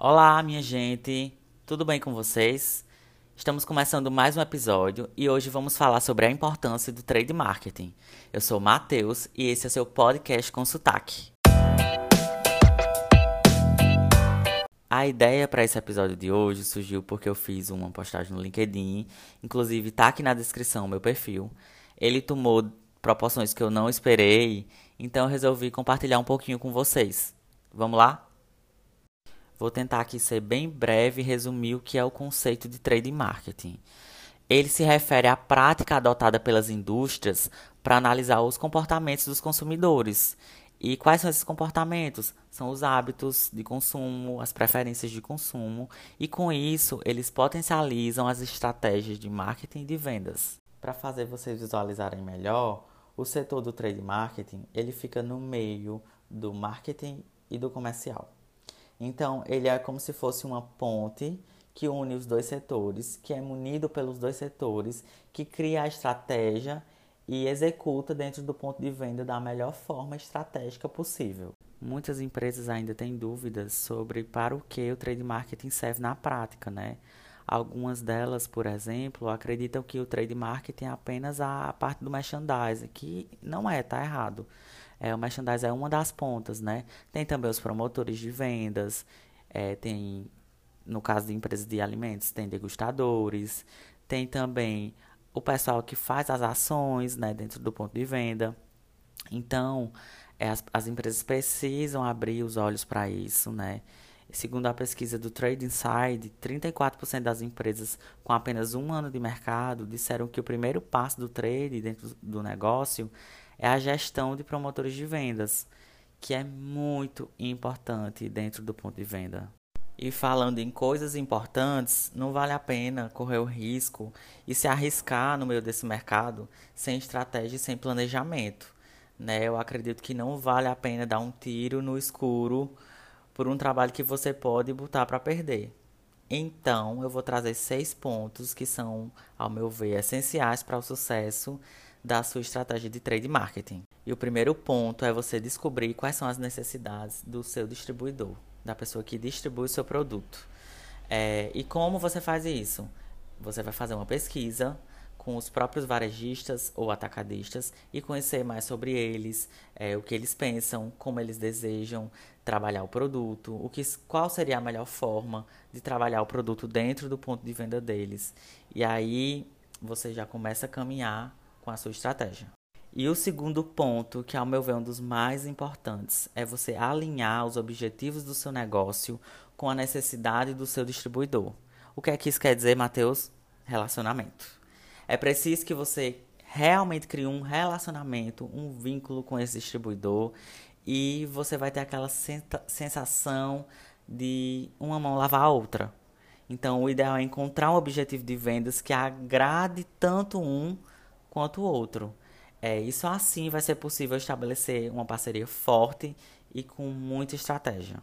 Olá, minha gente, tudo bem com vocês? Estamos começando mais um episódio e hoje vamos falar sobre a importância do trade marketing. Eu sou Matheus e esse é seu podcast com sotaque. A ideia para esse episódio de hoje surgiu porque eu fiz uma postagem no LinkedIn, inclusive tá aqui na descrição o meu perfil. Ele tomou proporções que eu não esperei, então eu resolvi compartilhar um pouquinho com vocês. Vamos lá? Vou tentar aqui ser bem breve e resumir o que é o conceito de trade marketing. Ele se refere à prática adotada pelas indústrias para analisar os comportamentos dos consumidores. E quais são esses comportamentos? São os hábitos de consumo, as preferências de consumo, e com isso eles potencializam as estratégias de marketing e de vendas. Para fazer vocês visualizarem melhor, o setor do trade marketing ele fica no meio do marketing e do comercial. Então, ele é como se fosse uma ponte que une os dois setores, que é munido pelos dois setores, que cria a estratégia e executa dentro do ponto de venda da melhor forma estratégica possível. Muitas empresas ainda têm dúvidas sobre para o que o trade marketing serve na prática, né? Algumas delas, por exemplo, acreditam que o trade marketing é apenas a parte do merchandising, que não é, tá errado. É, o merchandising é uma das pontas, né? Tem também os promotores de vendas, é, tem, no caso de empresas de alimentos, tem degustadores, tem também o pessoal que faz as ações, né, dentro do ponto de venda. Então, é, as, as empresas precisam abrir os olhos para isso, né? Segundo a pesquisa do Trade Inside, 34% das empresas com apenas um ano de mercado disseram que o primeiro passo do trade dentro do negócio é a gestão de promotores de vendas, que é muito importante dentro do ponto de venda. E falando em coisas importantes, não vale a pena correr o risco e se arriscar no meio desse mercado sem estratégia e sem planejamento. Né? Eu acredito que não vale a pena dar um tiro no escuro por um trabalho que você pode botar para perder. Então, eu vou trazer seis pontos que são, ao meu ver, essenciais para o sucesso da sua estratégia de trade marketing. E o primeiro ponto é você descobrir quais são as necessidades do seu distribuidor, da pessoa que distribui o seu produto. É, e como você faz isso? Você vai fazer uma pesquisa com os próprios varejistas ou atacadistas e conhecer mais sobre eles, é, o que eles pensam, como eles desejam trabalhar o produto, o que, qual seria a melhor forma de trabalhar o produto dentro do ponto de venda deles. E aí você já começa a caminhar com a sua estratégia. E o segundo ponto, que ao meu ver é um dos mais importantes, é você alinhar os objetivos do seu negócio com a necessidade do seu distribuidor. O que é que isso quer dizer, Matheus? Relacionamento. É preciso que você realmente crie um relacionamento, um vínculo com esse distribuidor e você vai ter aquela sensação de uma mão lavar a outra. Então, o ideal é encontrar um objetivo de vendas que agrade tanto um quanto o outro. É, só assim vai ser possível estabelecer uma parceria forte e com muita estratégia.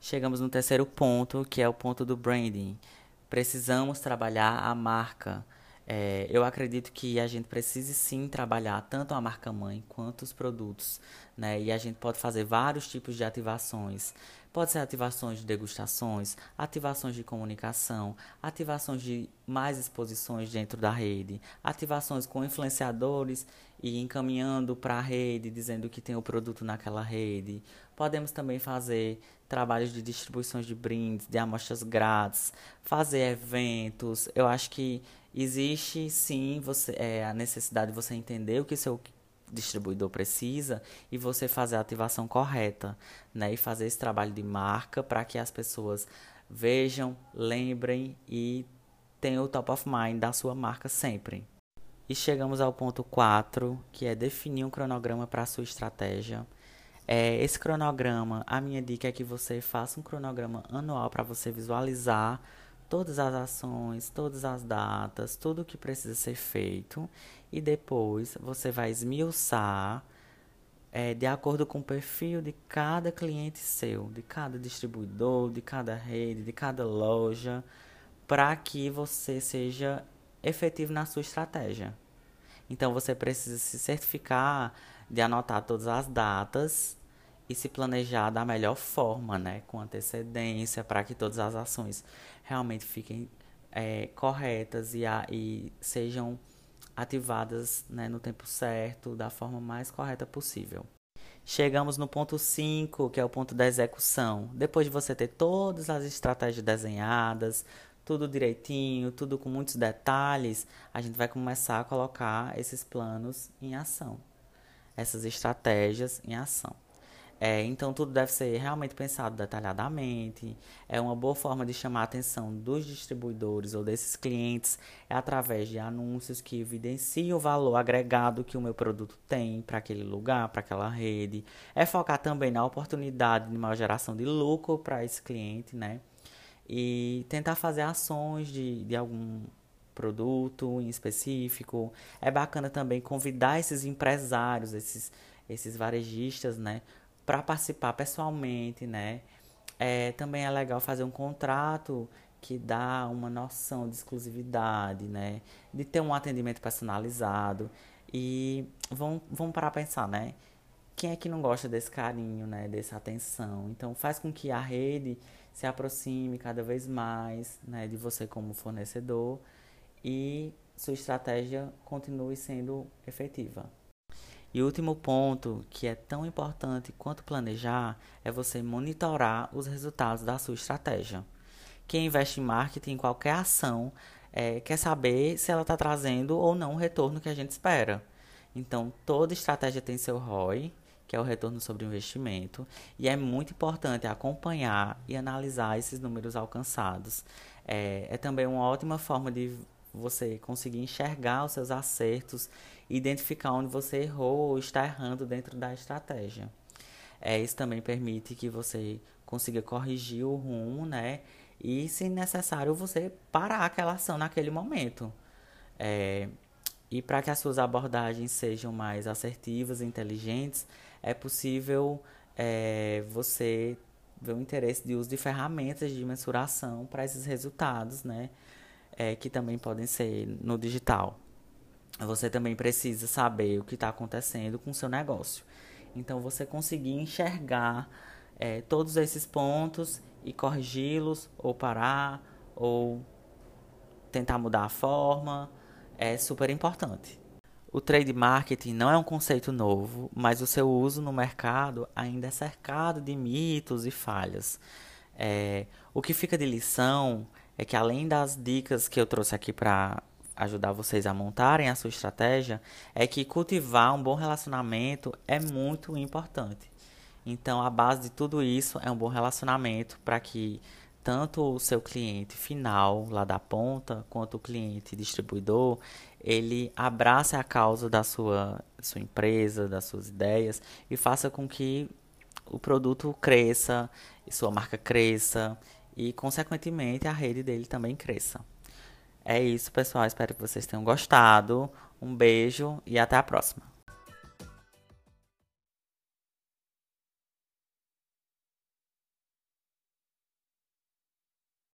Chegamos no terceiro ponto, que é o ponto do branding. Precisamos trabalhar a marca. É, eu acredito que a gente precise sim trabalhar tanto a marca mãe quanto os produtos, né? E a gente pode fazer vários tipos de ativações. Pode ser ativações de degustações, ativações de comunicação, ativações de mais exposições dentro da rede, ativações com influenciadores e encaminhando para a rede, dizendo que tem o produto naquela rede. Podemos também fazer trabalhos de distribuições de brindes, de amostras grátis, fazer eventos. Eu acho que existe sim você, é, a necessidade de você entender o que seu distribuidor precisa e você fazer a ativação correta, né? E fazer esse trabalho de marca para que as pessoas vejam, lembrem e tenham o top of mind da sua marca sempre. E chegamos ao ponto 4, que é definir um cronograma para a sua estratégia. É, esse cronograma, a minha dica é que você faça um cronograma anual para você visualizar todas as ações, todas as datas, tudo o que precisa ser feito e depois você vai esmiuçar é, de acordo com o perfil de cada cliente seu, de cada distribuidor, de cada rede, de cada loja, para que você seja efetivo na sua estratégia. Então você precisa se certificar de anotar todas as datas e se planejar da melhor forma, né? Com antecedência, para que todas as ações realmente fiquem é, corretas e, a, e sejam ativadas né, no tempo certo, da forma mais correta possível. Chegamos no ponto 5, que é o ponto da execução. Depois de você ter todas as estratégias desenhadas, tudo direitinho, tudo com muitos detalhes, a gente vai começar a colocar esses planos em ação, essas estratégias em ação. É, então, tudo deve ser realmente pensado detalhadamente. É uma boa forma de chamar a atenção dos distribuidores ou desses clientes é através de anúncios que evidenciam o valor agregado que o meu produto tem para aquele lugar, para aquela rede. É focar também na oportunidade de maior geração de lucro para esse cliente, né? E tentar fazer ações de, de algum produto em específico. É bacana também convidar esses empresários, esses, esses varejistas, né? Para participar pessoalmente, né? É, também é legal fazer um contrato que dá uma noção de exclusividade, né? De ter um atendimento personalizado. E vamos, vamos parar pensar, né? Quem é que não gosta desse carinho, né? Dessa atenção? Então faz com que a rede se aproxime cada vez mais né, de você como fornecedor e sua estratégia continue sendo efetiva. E o último ponto, que é tão importante quanto planejar, é você monitorar os resultados da sua estratégia. Quem investe em marketing, em qualquer ação, é, quer saber se ela está trazendo ou não o retorno que a gente espera. Então, toda estratégia tem seu ROI, que é o retorno sobre investimento, e é muito importante acompanhar e analisar esses números alcançados. É, é também uma ótima forma de você conseguir enxergar os seus acertos, identificar onde você errou ou está errando dentro da estratégia. É, isso também permite que você consiga corrigir o rumo, né? E, se necessário, você parar aquela ação naquele momento. É, e para que as suas abordagens sejam mais assertivas e inteligentes, é possível é, você ver o interesse de uso de ferramentas de mensuração para esses resultados, né? É, que também podem ser no digital. Você também precisa saber o que está acontecendo com o seu negócio. Então, você conseguir enxergar é, todos esses pontos e corrigi-los, ou parar, ou tentar mudar a forma, é super importante. O trade marketing não é um conceito novo, mas o seu uso no mercado ainda é cercado de mitos e falhas. É, o que fica de lição é que além das dicas que eu trouxe aqui para ajudar vocês a montarem a sua estratégia, é que cultivar um bom relacionamento é muito importante. Então, a base de tudo isso é um bom relacionamento para que tanto o seu cliente final lá da ponta, quanto o cliente distribuidor, ele abrace a causa da sua, sua empresa, das suas ideias e faça com que o produto cresça, sua marca cresça e, consequentemente, a rede dele também cresça. É isso, pessoal. Espero que vocês tenham gostado. Um beijo e até a próxima.